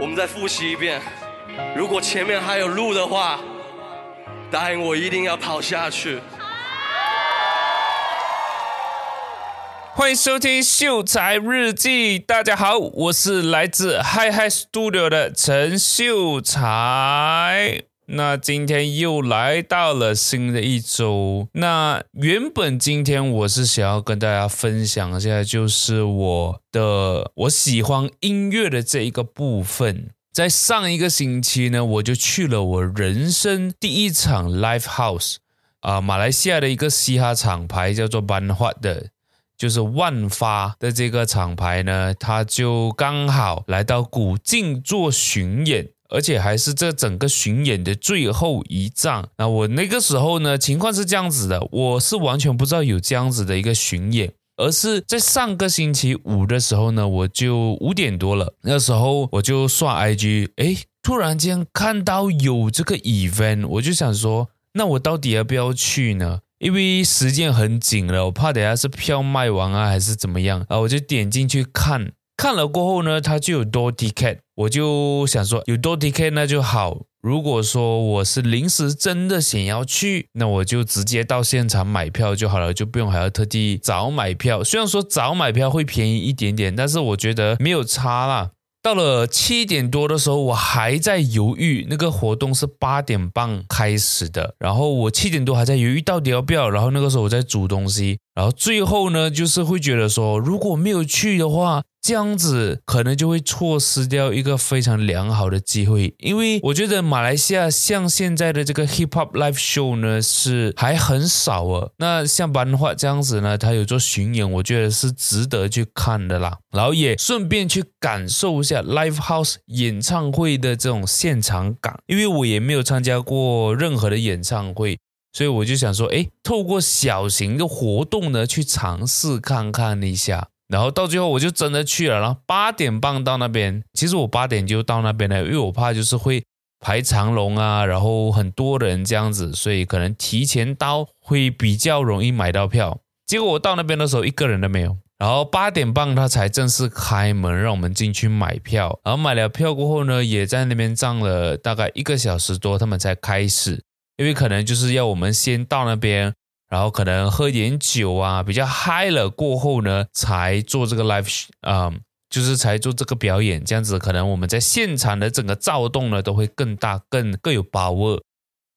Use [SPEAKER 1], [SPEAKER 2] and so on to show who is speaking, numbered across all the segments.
[SPEAKER 1] 我们再复习一遍。如果前面还有路的话，答应我一定要跑下去。
[SPEAKER 2] 欢迎收听《秀才日记》，大家好，我是来自 Hi Hi Studio 的陈秀才。那今天又来到了新的一周。那原本今天我是想要跟大家分享一下，就是我的我喜欢音乐的这一个部分。在上一个星期呢，我就去了我人生第一场 Live House 啊，马来西亚的一个嘻哈厂牌叫做 Banhut 的，就是万发的这个厂牌呢，他就刚好来到古晋做巡演。而且还是这整个巡演的最后一站。那我那个时候呢，情况是这样子的，我是完全不知道有这样子的一个巡演，而是在上个星期五的时候呢，我就五点多了，那时候我就刷 IG，诶，突然间看到有这个 event，我就想说，那我到底要不要去呢？因为时间很紧了，我怕等下是票卖完啊，还是怎么样啊？我就点进去看。看了过后呢，它就有 door ticket，我就想说有 door ticket 那就好。如果说我是临时真的想要去，那我就直接到现场买票就好了，就不用还要特地早买票。虽然说早买票会便宜一点点，但是我觉得没有差啦。到了七点多的时候，我还在犹豫。那个活动是八点半开始的，然后我七点多还在犹豫到底要不要。然后那个时候我在煮东西，然后最后呢，就是会觉得说，如果没有去的话。这样子可能就会错失掉一个非常良好的机会，因为我觉得马来西亚像现在的这个 hip hop live show 呢是还很少啊。那像班花这样子呢，他有做巡演，我觉得是值得去看的啦。然后也顺便去感受一下 live house 演唱会的这种现场感，因为我也没有参加过任何的演唱会，所以我就想说，诶，透过小型的活动呢，去尝试看看一下。然后到最后我就真的去了，然后八点半到那边。其实我八点就到那边了，因为我怕就是会排长龙啊，然后很多人这样子，所以可能提前到会比较容易买到票。结果我到那边的时候一个人都没有。然后八点半他才正式开门，让我们进去买票。然后买了票过后呢，也在那边站了大概一个小时多，他们才开始，因为可能就是要我们先到那边。然后可能喝点酒啊，比较嗨了过后呢，才做这个 live，嗯，就是才做这个表演，这样子可能我们在现场的整个躁动呢都会更大，更更有把握。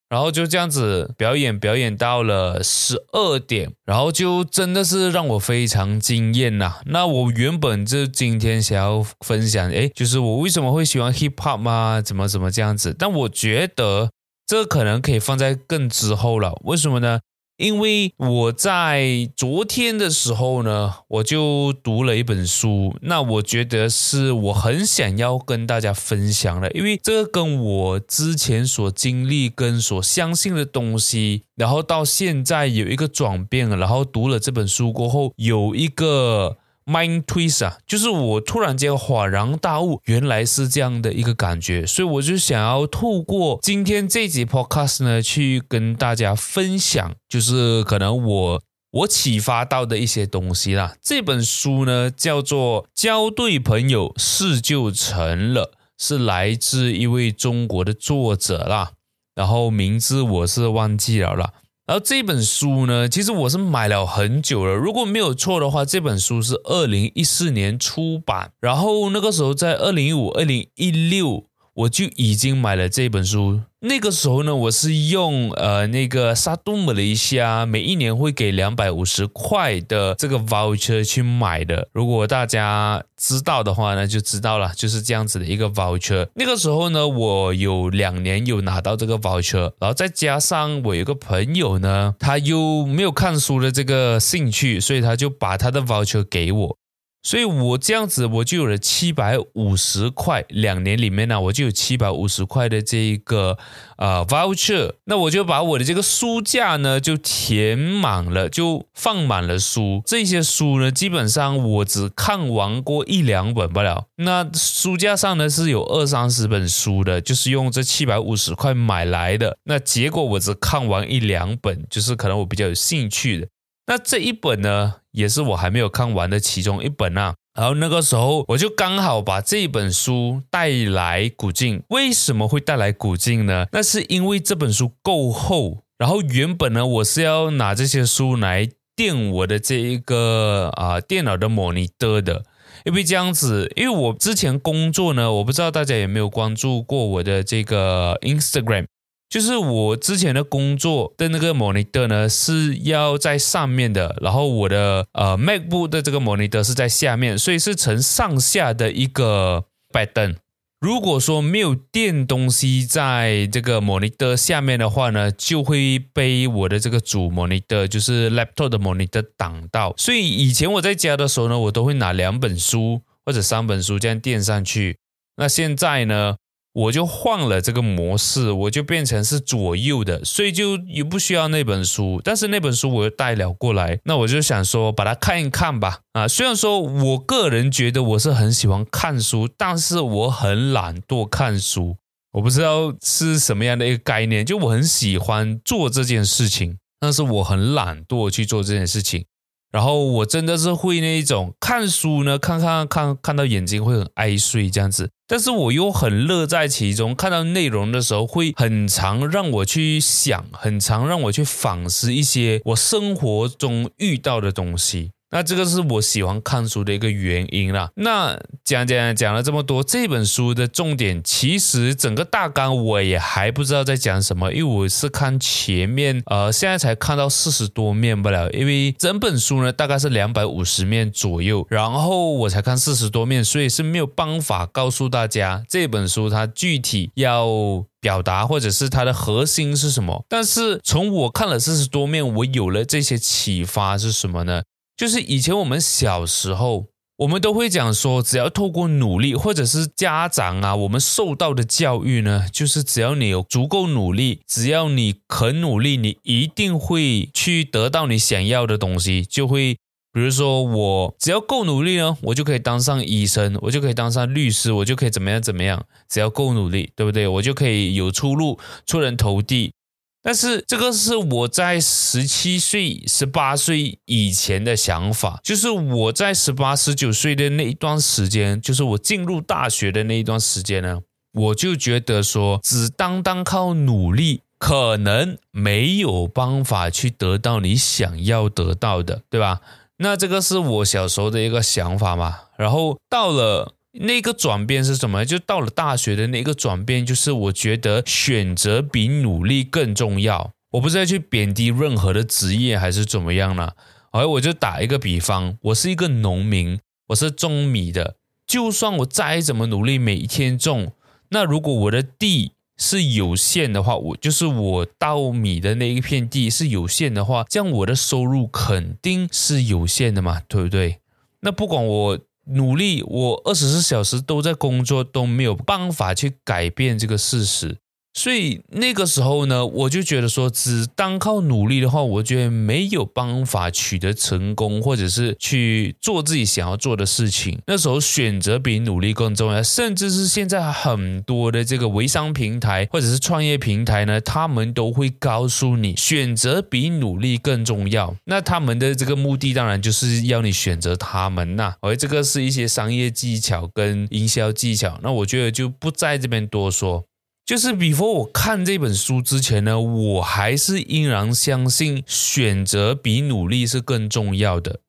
[SPEAKER 2] 然后就这样子表演，表演到了十二点，然后就真的是让我非常惊艳呐。那我原本就今天想要分享，诶，就是我为什么会喜欢 hip hop 啊，怎么怎么这样子？但我觉得这可能可以放在更之后了，为什么呢？因为我在昨天的时候呢，我就读了一本书，那我觉得是我很想要跟大家分享的，因为这个跟我之前所经历跟所相信的东西，然后到现在有一个转变了，然后读了这本书过后有一个。Mind twist 啊，就是我突然间恍然大悟，原来是这样的一个感觉，所以我就想要透过今天这集 Podcast 呢，去跟大家分享，就是可能我我启发到的一些东西啦。这本书呢叫做《交对朋友，事就成了》，是来自一位中国的作者啦，然后名字我是忘记了啦。然后这本书呢，其实我是买了很久了。如果没有错的话，这本书是二零一四年出版，然后那个时候在二零一五、二零一六。我就已经买了这本书。那个时候呢，我是用呃那个沙东马来西亚每一年会给两百五十块的这个 voucher 去买的。如果大家知道的话呢，就知道了，就是这样子的一个 voucher。那个时候呢，我有两年有拿到这个 voucher，然后再加上我有个朋友呢，他又没有看书的这个兴趣，所以他就把他的 voucher 给我。所以我这样子，我就有了七百五十块，两年里面呢，我就有七百五十块的这一个呃 voucher，那我就把我的这个书架呢就填满了，就放满了书。这些书呢，基本上我只看完过一两本不了。那书架上呢是有二三十本书的，就是用这七百五十块买来的。那结果我只看完一两本，就是可能我比较有兴趣的。那这一本呢，也是我还没有看完的其中一本啊。然后那个时候我就刚好把这本书带来古晋。为什么会带来古晋呢？那是因为这本书够厚。然后原本呢，我是要拿这些书来垫我的这一个啊、电脑的 monitor 的。因为这样子，因为我之前工作呢，我不知道大家有没有关注过我的这个 Instagram。就是我之前的工作的那个 monitor 呢，是要在上面的，然后我的呃 MacBook 的这个 monitor 是在下面，所以是呈上下的一个 pattern。如果说没有垫东西在这个 monitor 下面的话呢，就会被我的这个主 monitor，就是 laptop 的 monitor 挡到。所以以前我在家的时候呢，我都会拿两本书或者三本书这样垫上去。那现在呢？我就换了这个模式，我就变成是左右的，所以就也不需要那本书。但是那本书我又带了过来，那我就想说把它看一看吧。啊，虽然说我个人觉得我是很喜欢看书，但是我很懒惰看书。我不知道是什么样的一个概念，就我很喜欢做这件事情，但是我很懒惰去做这件事情。然后我真的是会那一种看书呢，看看看看到眼睛会很爱睡这样子，但是我又很乐在其中，看到内容的时候会很常让我去想，很常让我去反思一些我生活中遇到的东西。那这个是我喜欢看书的一个原因啦。那讲讲讲了这么多，这本书的重点其实整个大纲我也还不知道在讲什么，因为我是看前面，呃，现在才看到四十多面不了，因为整本书呢大概是两百五十面左右，然后我才看四十多面，所以是没有办法告诉大家这本书它具体要表达或者是它的核心是什么。但是从我看了四十多面，我有了这些启发是什么呢？就是以前我们小时候，我们都会讲说，只要透过努力，或者是家长啊，我们受到的教育呢，就是只要你有足够努力，只要你肯努力，你一定会去得到你想要的东西。就会，比如说我只要够努力呢，我就可以当上医生，我就可以当上律师，我就可以怎么样怎么样。只要够努力，对不对？我就可以有出路，出人头地。但是这个是我在十七岁、十八岁以前的想法，就是我在十八、十九岁的那一段时间，就是我进入大学的那一段时间呢，我就觉得说，只单单靠努力，可能没有办法去得到你想要得到的，对吧？那这个是我小时候的一个想法嘛。然后到了。那个转变是什么？就到了大学的那个转变，就是我觉得选择比努力更重要。我不是在去贬低任何的职业还是怎么样呢？而我就打一个比方，我是一个农民，我是种米的。就算我再怎么努力，每一天种，那如果我的地是有限的话，我就是我稻米的那一片地是有限的话，这样我的收入肯定是有限的嘛，对不对？那不管我。努力，我二十四小时都在工作，都没有办法去改变这个事实。所以那个时候呢，我就觉得说，只单靠努力的话，我觉得没有办法取得成功，或者是去做自己想要做的事情。那时候选择比努力更重要，甚至是现在很多的这个微商平台或者是创业平台呢，他们都会告诉你，选择比努力更重要。那他们的这个目的当然就是要你选择他们呐。而这个是一些商业技巧跟营销技巧，那我觉得就不在这边多说。就是 before 我看这本书之前呢，我还是依然相信选择比努力是更重要的。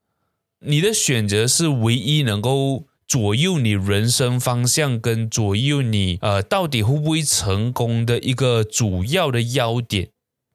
[SPEAKER 2] 你的选择是唯一能够左右你人生方向跟左右你呃到底会不会成功的一个主要的要点。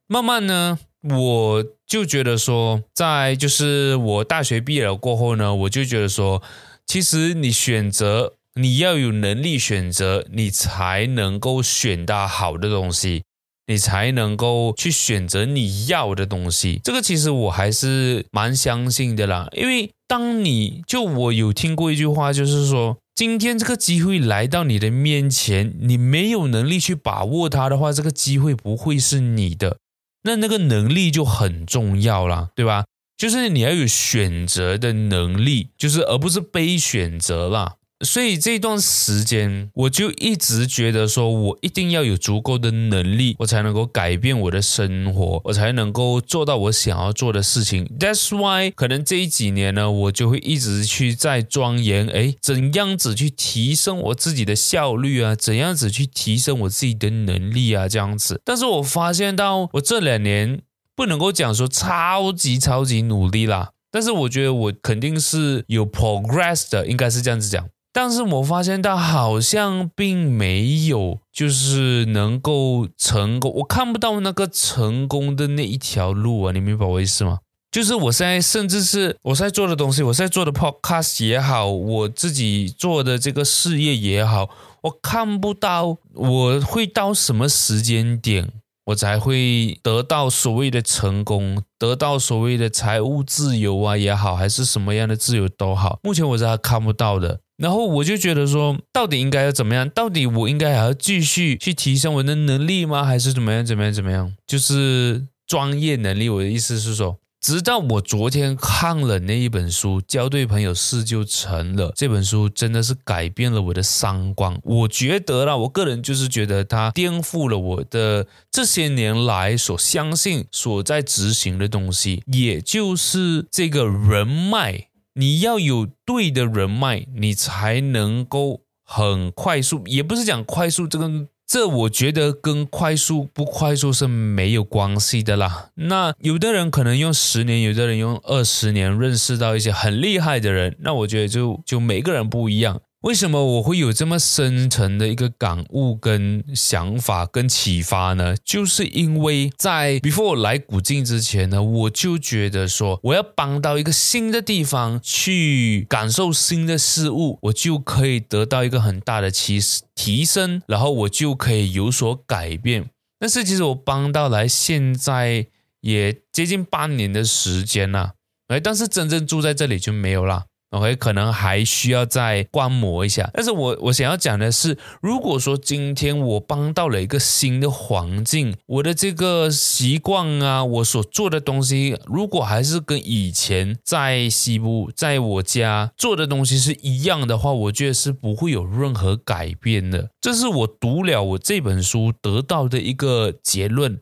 [SPEAKER 2] 慢慢呢，我就觉得说，在就是我大学毕业了过后呢，我就觉得说，其实你选择。你要有能力选择，你才能够选到好的东西，你才能够去选择你要的东西。这个其实我还是蛮相信的啦，因为当你就我有听过一句话，就是说，今天这个机会来到你的面前，你没有能力去把握它的话，这个机会不会是你的。那那个能力就很重要啦，对吧？就是你要有选择的能力，就是而不是被选择啦。所以这段时间，我就一直觉得说，我一定要有足够的能力，我才能够改变我的生活，我才能够做到我想要做的事情。That's why，可能这几年呢，我就会一直去在钻研，诶，怎样子去提升我自己的效率啊？怎样子去提升我自己的能力啊？这样子。但是我发现到，我这两年不能够讲说超级超级努力啦，但是我觉得我肯定是有 progress 的，应该是这样子讲。但是我发现到好像并没有，就是能够成功，我看不到那个成功的那一条路啊，你明白我意思吗？就是我现在甚至是我在做的东西，我在做的 podcast 也好，我自己做的这个事业也好，我看不到我会到什么时间点，我才会得到所谓的成功，得到所谓的财务自由啊也好，还是什么样的自由都好，目前我是还看不到的。然后我就觉得说，到底应该要怎么样？到底我应该还要继续去提升我的能力吗？还是怎么样？怎么样？怎么样？就是专业能力。我的意思是说，直到我昨天看了那一本书《交对朋友事就成了》，这本书真的是改变了我的三观。我觉得啦，我个人就是觉得它颠覆了我的这些年来所相信、所在执行的东西，也就是这个人脉。你要有对的人脉，你才能够很快速，也不是讲快速，这个这我觉得跟快速不快速是没有关系的啦。那有的人可能用十年，有的人用二十年认识到一些很厉害的人，那我觉得就就每个人不一样。为什么我会有这么深层的一个感悟、跟想法、跟启发呢？就是因为在 before 来古晋之前呢，我就觉得说，我要搬到一个新的地方去感受新的事物，我就可以得到一个很大的提提升，然后我就可以有所改变。但是其实我搬到来现在也接近半年的时间了，哎，但是真正住在这里就没有了。OK，可能还需要再观摩一下。但是我我想要讲的是，如果说今天我搬到了一个新的环境，我的这个习惯啊，我所做的东西，如果还是跟以前在西部，在我家做的东西是一样的话，我觉得是不会有任何改变的。这是我读了我这本书得到的一个结论，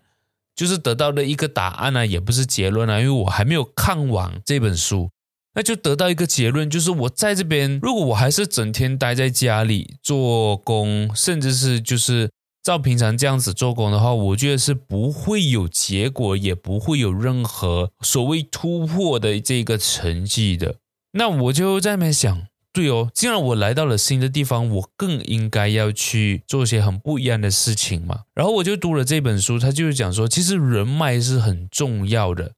[SPEAKER 2] 就是得到的一个答案呢，也不是结论啊，因为我还没有看完这本书。那就得到一个结论，就是我在这边，如果我还是整天待在家里做工，甚至是就是照平常这样子做工的话，我觉得是不会有结果，也不会有任何所谓突破的这个成绩的。那我就在那边想，对哦，既然我来到了新的地方，我更应该要去做一些很不一样的事情嘛。然后我就读了这本书，它就是讲说，其实人脉是很重要的，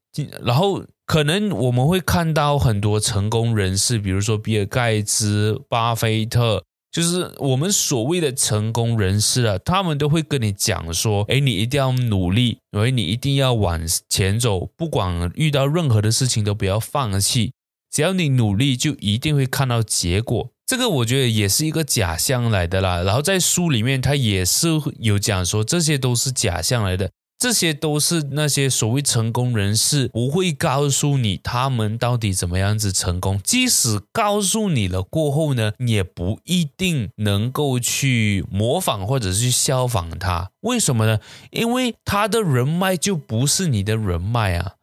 [SPEAKER 2] 然后。可能我们会看到很多成功人士，比如说比尔盖茨、巴菲特，就是我们所谓的成功人士啊，他们都会跟你讲说：“哎，你一定要努力，因为你一定要往前走，不管遇到任何的事情都不要放弃，只要你努力，就一定会看到结果。”这个我觉得也是一个假象来的啦。然后在书里面，他也是有讲说，这些都是假象来的。这些都是那些所谓成功人士不会告诉你他们到底怎么样子成功，即使告诉你了过后呢，也不一定能够去模仿或者是去效仿他。为什么呢？因为他的人脉就不是你的人脉啊，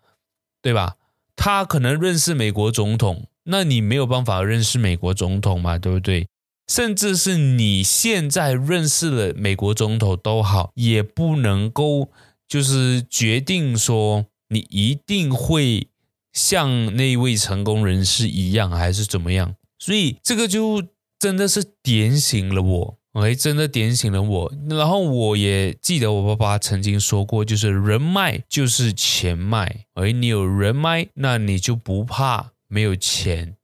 [SPEAKER 2] 对吧？他可能认识美国总统，那你没有办法认识美国总统嘛，对不对？甚至是你现在认识了美国总统都好，也不能够。就是决定说你一定会像那位成功人士一样，还是怎么样？所以这个就真的是点醒了我哎真的点醒了我。然后我也记得我爸爸曾经说过，就是人脉就是钱脉，而你有人脉，那你就不怕没有钱。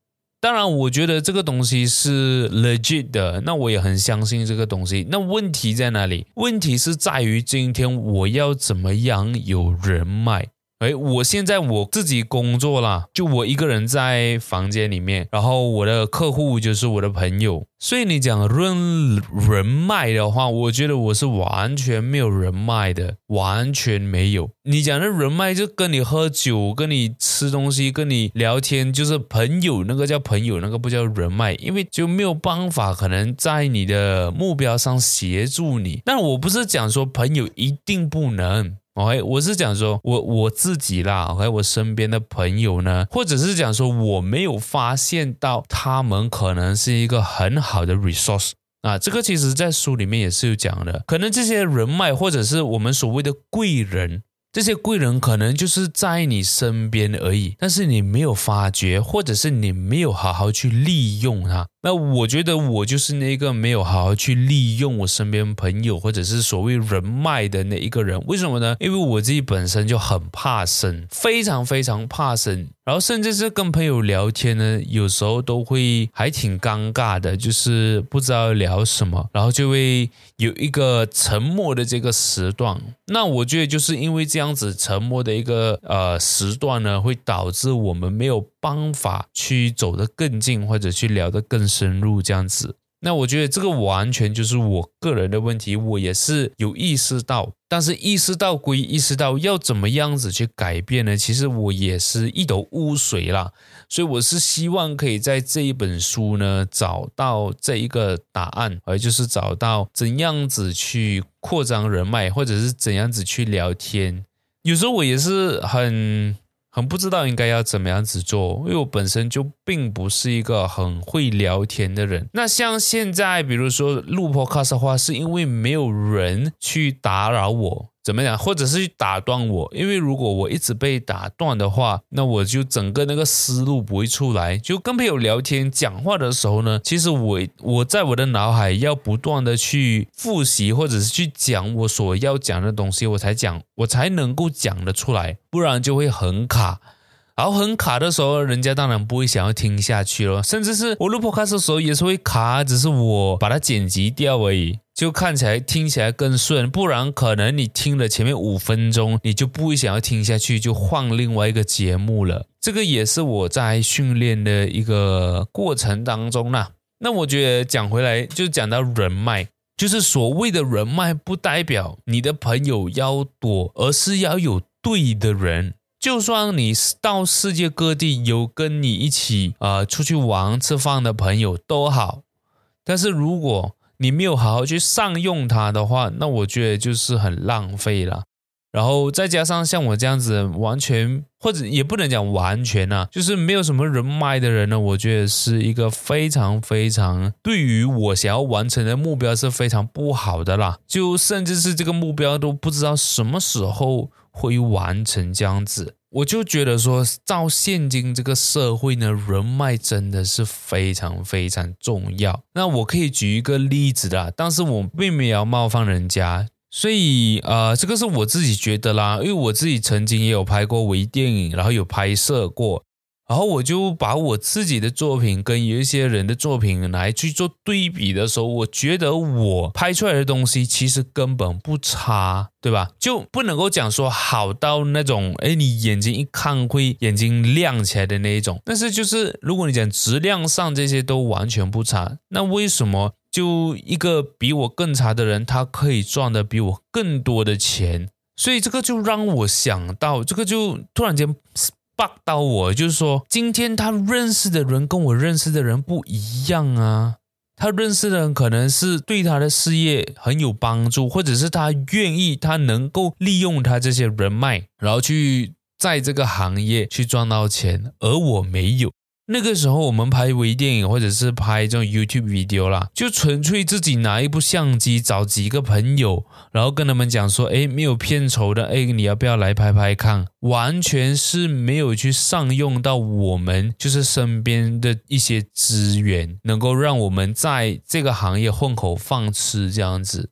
[SPEAKER 2] 当然，我觉得这个东西是 legit 的，那我也很相信这个东西。那问题在哪里？问题是在于今天我要怎么样有人脉？哎，我现在我自己工作啦，就我一个人在房间里面，然后我的客户就是我的朋友，所以你讲论人脉的话，我觉得我是完全没有人脉的，完全没有。你讲的人脉就跟你喝酒、跟你吃东西、跟你聊天，就是朋友，那个叫朋友，那个不叫人脉，因为就没有办法可能在你的目标上协助你。但我不是讲说朋友一定不能。OK，我是讲说，我我自己啦，OK，我身边的朋友呢，或者是讲说，我没有发现到他们可能是一个很好的 resource 啊，这个其实在书里面也是有讲的，可能这些人脉或者是我们所谓的贵人。这些贵人可能就是在你身边而已，但是你没有发觉，或者是你没有好好去利用它。那我觉得我就是那个没有好好去利用我身边朋友或者是所谓人脉的那一个人。为什么呢？因为我自己本身就很怕生，非常非常怕生。然后甚至是跟朋友聊天呢，有时候都会还挺尴尬的，就是不知道聊什么，然后就会有一个沉默的这个时段。那我觉得就是因为这样子沉默的一个呃时段呢，会导致我们没有方法去走得更近，或者去聊得更深入这样子。那我觉得这个完全就是我个人的问题，我也是有意识到，但是意识到归意识到，要怎么样子去改变呢？其实我也是一头雾水啦，所以我是希望可以在这一本书呢找到这一个答案，而就是找到怎样子去扩张人脉，或者是怎样子去聊天。有时候我也是很。很不知道应该要怎么样子做，因为我本身就并不是一个很会聊天的人。那像现在，比如说录 podcast 的话，是因为没有人去打扰我。怎么讲？或者是去打断我？因为如果我一直被打断的话，那我就整个那个思路不会出来。就跟朋友聊天讲话的时候呢，其实我我在我的脑海要不断的去复习，或者是去讲我所要讲的东西，我才讲，我才能够讲得出来，不然就会很卡。然后很卡的时候，人家当然不会想要听下去了。甚至是我录 podcast 的时候也是会卡，只是我把它剪辑掉而已。就看起来听起来更顺，不然可能你听了前面五分钟，你就不会想要听下去，就换另外一个节目了。这个也是我在训练的一个过程当中啦。那我觉得讲回来，就讲到人脉，就是所谓的人脉，不代表你的朋友要多，而是要有对的人。就算你到世界各地有跟你一起啊、呃、出去玩吃饭的朋友都好，但是如果你没有好好去善用它的话，那我觉得就是很浪费了。然后再加上像我这样子完全或者也不能讲完全啊，就是没有什么人脉的人呢，我觉得是一个非常非常对于我想要完成的目标是非常不好的啦。就甚至是这个目标都不知道什么时候会完成这样子。我就觉得说，照现今这个社会呢，人脉真的是非常非常重要。那我可以举一个例子的，但是我并没有冒犯人家，所以呃，这个是我自己觉得啦，因为我自己曾经也有拍过微电影，然后有拍摄过。然后我就把我自己的作品跟有一些人的作品来去做对比的时候，我觉得我拍出来的东西其实根本不差，对吧？就不能够讲说好到那种，哎，你眼睛一看会眼睛亮起来的那一种。但是就是如果你讲质量上这些都完全不差，那为什么就一个比我更差的人，他可以赚的比我更多的钱？所以这个就让我想到，这个就突然间。Bug 到我，就是说，今天他认识的人跟我认识的人不一样啊。他认识的人可能是对他的事业很有帮助，或者是他愿意，他能够利用他这些人脉，然后去在这个行业去赚到钱，而我没有。那个时候我们拍微电影或者是拍这种 YouTube video 啦，就纯粹自己拿一部相机，找几个朋友，然后跟他们讲说，哎，没有片酬的，哎，你要不要来拍拍看？完全是没有去上用到我们就是身边的一些资源，能够让我们在这个行业混口饭吃这样子。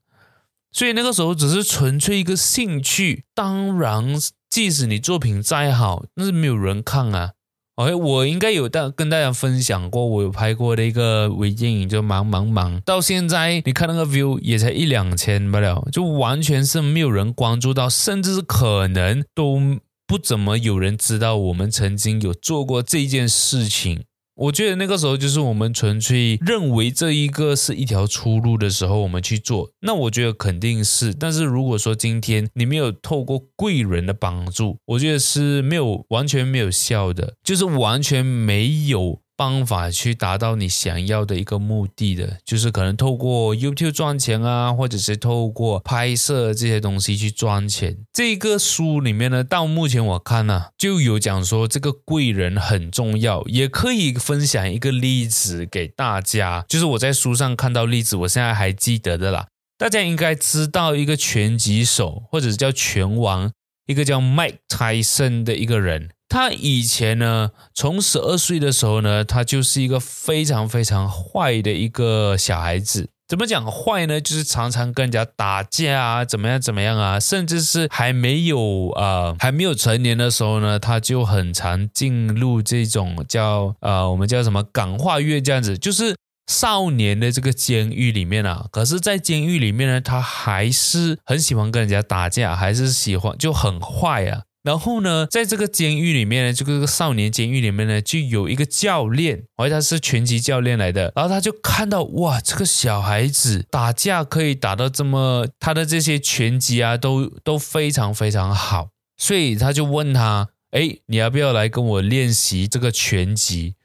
[SPEAKER 2] 所以那个时候只是纯粹一个兴趣。当然，即使你作品再好，那是没有人看啊。OK，我应该有大跟大家分享过，我有拍过的一个微电影，就忙忙忙，到现在你看那个 view 也才一两千不了，就完全是没有人关注到，甚至是可能都不怎么有人知道我们曾经有做过这件事情。我觉得那个时候就是我们纯粹认为这一个是一条出路的时候，我们去做。那我觉得肯定是。但是如果说今天你没有透过贵人的帮助，我觉得是没有完全没有效的，就是完全没有。方法去达到你想要的一个目的的，就是可能透过 YouTube 赚钱啊，或者是透过拍摄这些东西去赚钱。这个书里面呢，到目前我看呢，就有讲说这个贵人很重要，也可以分享一个例子给大家，就是我在书上看到例子，我现在还记得的啦。大家应该知道一个拳击手，或者是叫拳王，一个叫 Mike Tyson 的一个人。他以前呢，从十二岁的时候呢，他就是一个非常非常坏的一个小孩子。怎么讲坏呢？就是常常跟人家打架啊，怎么样怎么样啊，甚至是还没有呃还没有成年的时候呢，他就很常进入这种叫呃我们叫什么感化院这样子，就是少年的这个监狱里面啊。可是，在监狱里面呢，他还是很喜欢跟人家打架，还是喜欢就很坏啊。然后呢，在这个监狱里面呢，这个少年监狱里面呢，就有一个教练，而他是拳击教练来的。然后他就看到哇，这个小孩子打架可以打到这么，他的这些拳击啊，都都非常非常好。所以他就问他，哎，你要不要来跟我练习这个拳击？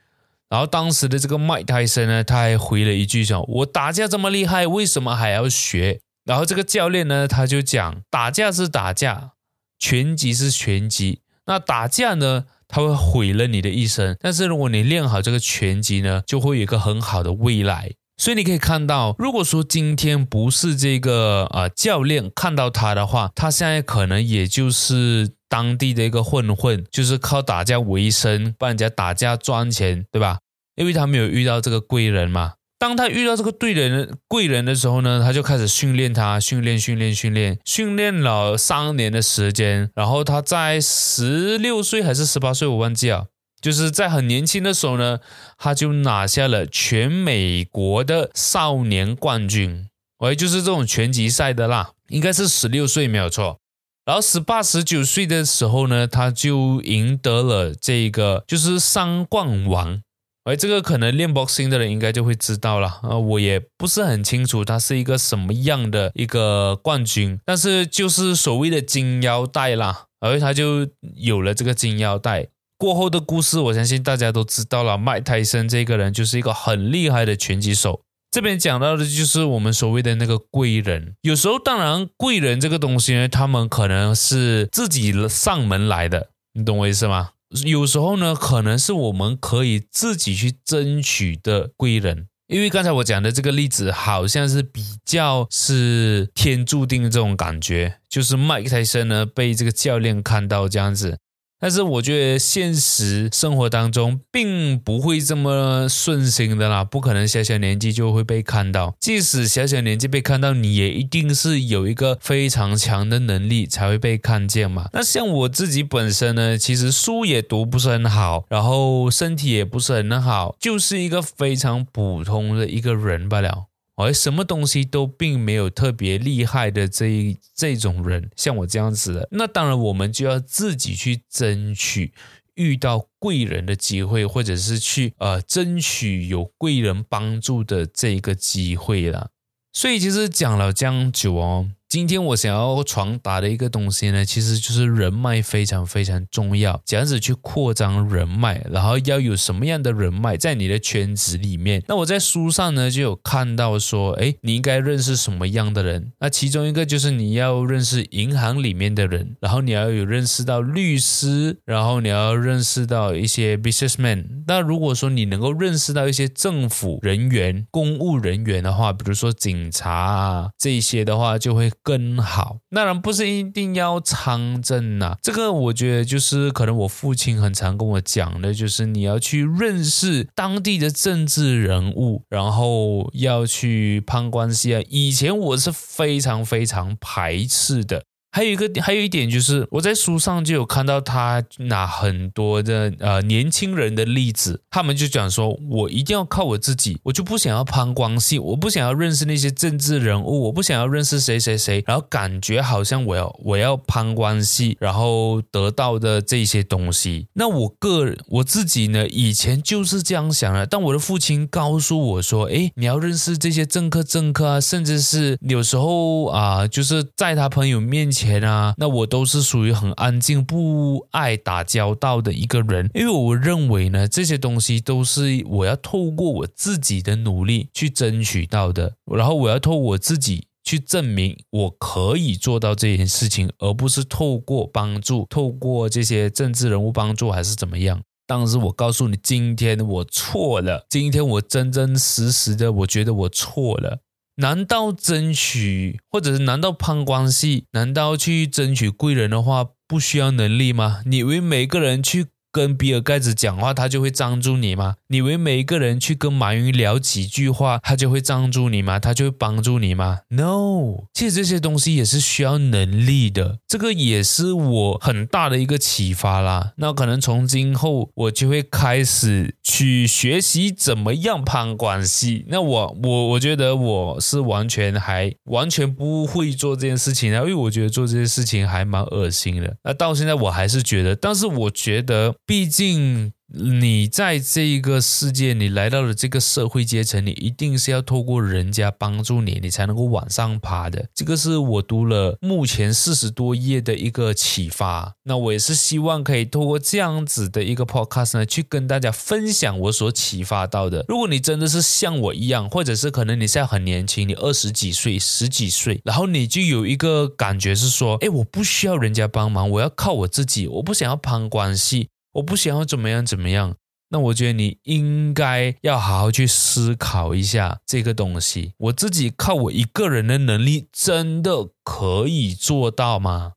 [SPEAKER 2] 然后当时的这个麦泰森呢，他还回了一句说：“我打架这么厉害，为什么还要学？”然后这个教练呢，他就讲：“打架是打架。”拳击是拳击，那打架呢，它会毁了你的一生。但是如果你练好这个拳击呢，就会有一个很好的未来。所以你可以看到，如果说今天不是这个呃教练看到他的话，他现在可能也就是当地的一个混混，就是靠打架为生，帮人家打架赚钱，对吧？因为他没有遇到这个贵人嘛。当他遇到这个对人贵人的时候呢，他就开始训练他，训练训练训练，训练了三年的时间。然后他在十六岁还是十八岁，我忘记了，就是在很年轻的时候呢，他就拿下了全美国的少年冠军，喂，就是这种拳击赛的啦，应该是十六岁没有错。然后十八十九岁的时候呢，他就赢得了这个就是三冠王。而这个可能练 boxing 的人应该就会知道了啊，我也不是很清楚他是一个什么样的一个冠军，但是就是所谓的金腰带啦，而他就有了这个金腰带。过后的故事，我相信大家都知道了。麦泰森这个人就是一个很厉害的拳击手。这边讲到的就是我们所谓的那个贵人。有时候，当然贵人这个东西呢，他们可能是自己上门来的，你懂我意思吗？有时候呢，可能是我们可以自己去争取的贵人，因为刚才我讲的这个例子，好像是比较是天注定的这种感觉，就是麦克泰森呢被这个教练看到这样子。但是我觉得现实生活当中并不会这么顺心的啦，不可能小小年纪就会被看到。即使小小年纪被看到，你也一定是有一个非常强的能力才会被看见嘛。那像我自己本身呢，其实书也读不是很好，然后身体也不是很好，就是一个非常普通的一个人罢了。而什么东西都并没有特别厉害的这一这种人，像我这样子的，那当然我们就要自己去争取遇到贵人的机会，或者是去呃争取有贵人帮助的这个机会了。所以其实讲了这样久哦。今天我想要传达的一个东西呢，其实就是人脉非常非常重要，怎样子去扩张人脉，然后要有什么样的人脉在你的圈子里面。那我在书上呢就有看到说，哎，你应该认识什么样的人？那其中一个就是你要认识银行里面的人，然后你要有认识到律师，然后你要认识到一些 businessman。那如果说你能够认识到一些政府人员、公务人员的话，比如说警察啊这些的话，就会。更好，当然不是一定要参政呐。这个我觉得就是可能我父亲很常跟我讲的，就是你要去认识当地的政治人物，然后要去攀关系啊。以前我是非常非常排斥的。还有一个，还有一点就是，我在书上就有看到他拿很多的呃年轻人的例子，他们就讲说，我一定要靠我自己，我就不想要攀关系，我不想要认识那些政治人物，我不想要认识谁谁谁，然后感觉好像我要我要攀关系，然后得到的这些东西。那我个人我自己呢，以前就是这样想的，但我的父亲告诉我说，诶，你要认识这些政客政客啊，甚至是有时候啊，就是在他朋友面前。前啊，那我都是属于很安静、不爱打交道的一个人，因为我认为呢，这些东西都是我要透过我自己的努力去争取到的，然后我要透过我自己去证明我可以做到这件事情，而不是透过帮助、透过这些政治人物帮助还是怎么样。但是我告诉你，今天我错了，今天我真真实实的，我觉得我错了。难道争取，或者是难道攀关系，难道去争取贵人的话，不需要能力吗？你以为每个人去跟比尔盖茨讲话，他就会赞助你吗？你以为每一个人去跟马云聊几句话，他就会赞助你吗？他就会帮助你吗？No，其实这些东西也是需要能力的。这个也是我很大的一个启发啦。那可能从今后我就会开始去学习怎么样攀关系。那我我我觉得我是完全还完全不会做这件事情的，因为我觉得做这件事情还蛮恶心的。那到现在我还是觉得，但是我觉得。毕竟，你在这一个世界，你来到了这个社会阶层，你一定是要透过人家帮助你，你才能够往上爬的。这个是我读了目前四十多页的一个启发。那我也是希望可以透过这样子的一个 podcast 呢，去跟大家分享我所启发到的。如果你真的是像我一样，或者是可能你现在很年轻，你二十几岁、十几岁，然后你就有一个感觉是说，哎，我不需要人家帮忙，我要靠我自己，我不想要攀关系。我不想要怎么样怎么样，那我觉得你应该要好好去思考一下这个东西。我自己靠我一个人的能力真的可以做到吗？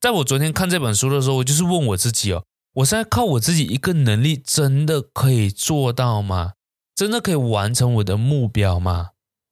[SPEAKER 2] 在我昨天看这本书的时候，我就是问我自己哦，我现在靠我自己一个能力真的可以做到吗？真的可以完成我的目标吗？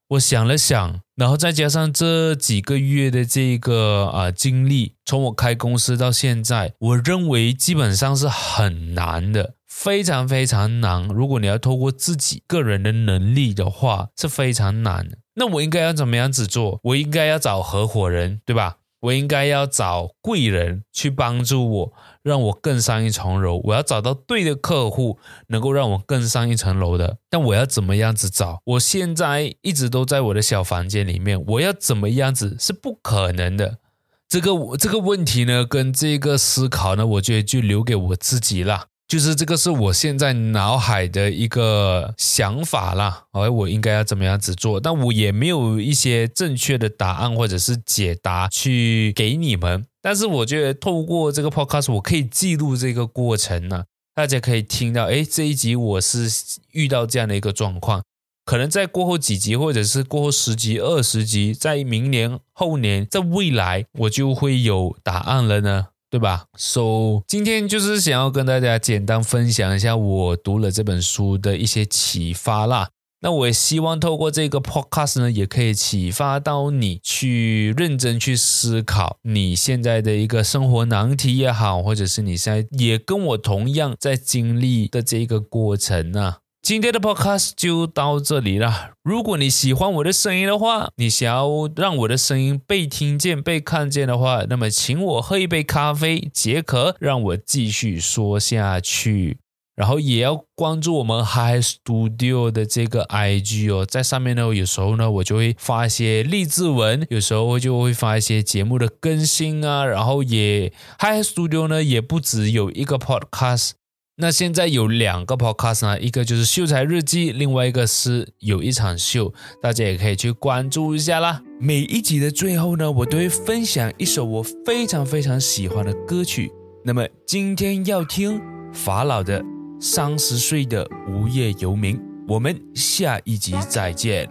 [SPEAKER 2] 我想了想，然后再加上这几个月的这个啊经历，从我开公司到现在，我认为基本上是很难的，非常非常难。如果你要透过自己个人的能力的话，是非常难。那我应该要怎么样子做？我应该要找合伙人，对吧？我应该要找贵人去帮助我，让我更上一层楼。我要找到对的客户，能够让我更上一层楼的。但我要怎么样子找？我现在一直都在我的小房间里面，我要怎么样子是不可能的。这个这个问题呢，跟这个思考呢，我觉得就留给我自己了。就是这个是我现在脑海的一个想法啦，而我应该要怎么样子做？但我也没有一些正确的答案或者是解答去给你们。但是我觉得透过这个 podcast，我可以记录这个过程呢，大家可以听到，诶，这一集我是遇到这样的一个状况，可能在过后几集，或者是过后十集、二十集，在明年、后年，在未来，我就会有答案了呢。对吧？So，今天就是想要跟大家简单分享一下我读了这本书的一些启发啦。那我也希望透过这个 podcast 呢，也可以启发到你去认真去思考你现在的一个生活难题也好，或者是你现在也跟我同样在经历的这个过程呢。今天的 podcast 就到这里了。如果你喜欢我的声音的话，你想要让我的声音被听见、被看见的话，那么请我喝一杯咖啡解渴，让我继续说下去。然后也要关注我们 Hyhy Studio 的这个 IG 哦，在上面呢，有时候呢我就会发一些励志文，有时候就会发一些节目的更新啊。然后也 Hyhy Studio 呢也不只有一个 podcast。那现在有两个 podcast 呢，一个就是秀才日记，另外一个是有一场秀，大家也可以去关注一下啦。每一集的最后呢，我都会分享一首我非常非常喜欢的歌曲。那么今天要听法老的《三十岁的无业游民》，我们下一集再见，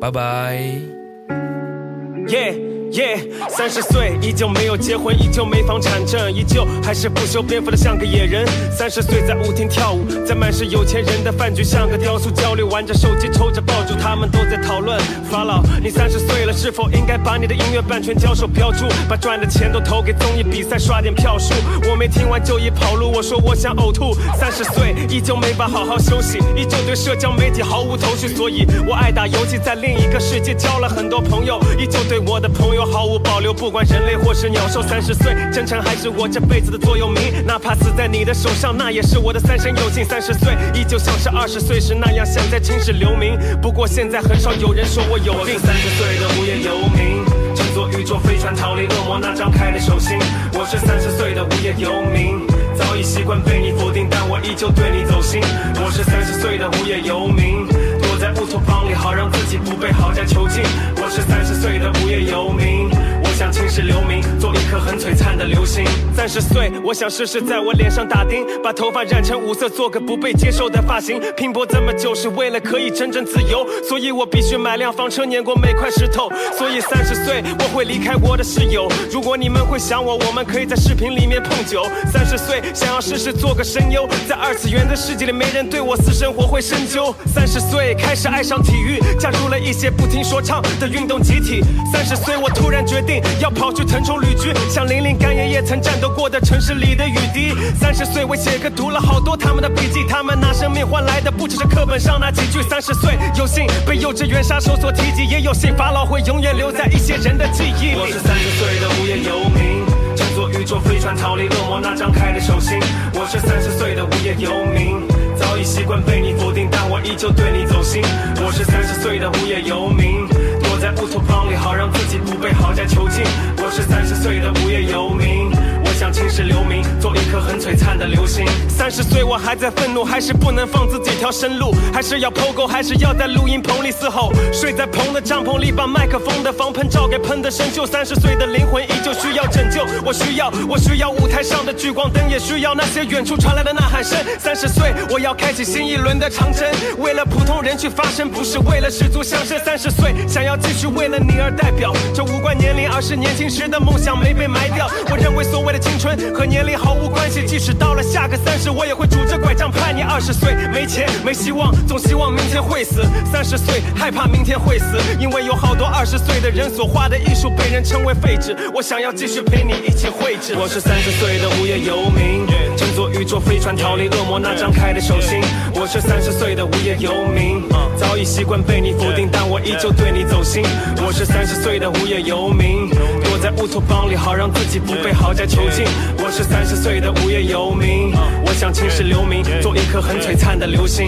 [SPEAKER 2] 拜拜。耶。
[SPEAKER 3] 耶，三十岁依旧没有结婚，依旧没房产证，依旧还是不修边幅的像个野人。三十岁在舞厅跳舞，在满是有钱人的饭局，像个雕塑，交流玩着手机，抽着爆竹，他们都在讨论。法老，你三十岁了，是否应该把你的音乐版权交手标注，把赚的钱都投给综艺比赛，刷点票数？我没听完就已跑路，我说我想呕吐。三十岁依旧没法好好休息，依旧对社交媒体毫无头绪，所以我爱打游戏，在另一个世界交了很多朋友，依旧对我的朋友。毫无保留，不管人类或是鸟兽。三十岁，真诚还是我这辈子的座右铭。哪怕死在你的手上，那也是我的三生有幸。三十岁，依旧像是二十岁时那样，想在青史留名。不过现在很少有人说我有病。三十岁的无业游民，乘坐宇宙飞船逃离恶魔那张开的手心。我是三十岁的无业游民，早已习惯被你否定，但我依旧对你走心。我是三十岁的无业游民。乌托邦里，好让自己不被豪宅囚禁。我是三十岁的无业游民。想青史留名，做一颗很璀璨的流星。三十岁，我想试试在我脸上打钉，把头发染成五色，做个不被接受的发型。拼搏这么久，是为了可以真正自由，所以我必须买辆房车，碾过每块石头。所以三十岁，我会离开我的室友。如果你们会想我，我们可以在视频里面碰酒。三十岁，想要试试做个声优，在二次元的世界里，没人对我私生活会深究。三十岁，开始爱上体育，加入了一些不听说唱的运动集体。三十岁，我突然决定。要跑去腾冲旅居，像林林干爷爷曾战斗过的城市里的雨滴。三十岁，我写歌读了好多他们的笔记，他们拿生命换来的不只是课本上那几句。三十岁，有幸被幼稚园杀手所提及，也有幸法老会永远留在一些人的记忆里。我是三十岁的无业游民，乘坐宇宙飞船逃离恶魔那张开的手心。我是三十岁的无业游民，早已习惯被你否定，但我依旧对你走心。我是三十岁的无业游民。在乌托邦里，好让自己不被豪宅囚禁。我是三十岁的无业游民。想青史留名，做一颗很璀璨的流星。三十岁我还在愤怒，还是不能放自己条生路？还是要 POGO，还是要在录音棚里嘶吼？睡在棚的帐篷里，把麦克风的防喷罩给喷得生锈。三十岁的灵魂依旧需要拯救，我需要，我需要舞台上的聚光灯，也需要那些远处传来的呐喊声。三十岁我要开启新一轮的长征，为了普通人去发声，不是为了世俗相声。三十岁想要继续为了你而代表，这无关年龄，而是年轻时的梦想没被埋掉。我认。春和年龄毫无关系，即使到了下个三十，我也会拄着拐杖盼你二十岁。没钱没希望，总希望明天会死。三十岁害怕明天会死，因为有好多二十岁的人所画的艺术被人称为废纸。我想要继续陪你一起绘制。我是三十岁的无业游民，坐宇宙飞船逃离恶魔那张开的手心。我是三十岁的无业游民，早已习惯被你否定，但我依旧对你走心。我是三十岁的无业游民，躲在乌托邦里，好让自己不被豪宅囚禁。我是三十岁的无业游民，我想青史留名，做一颗很璀璨的流星。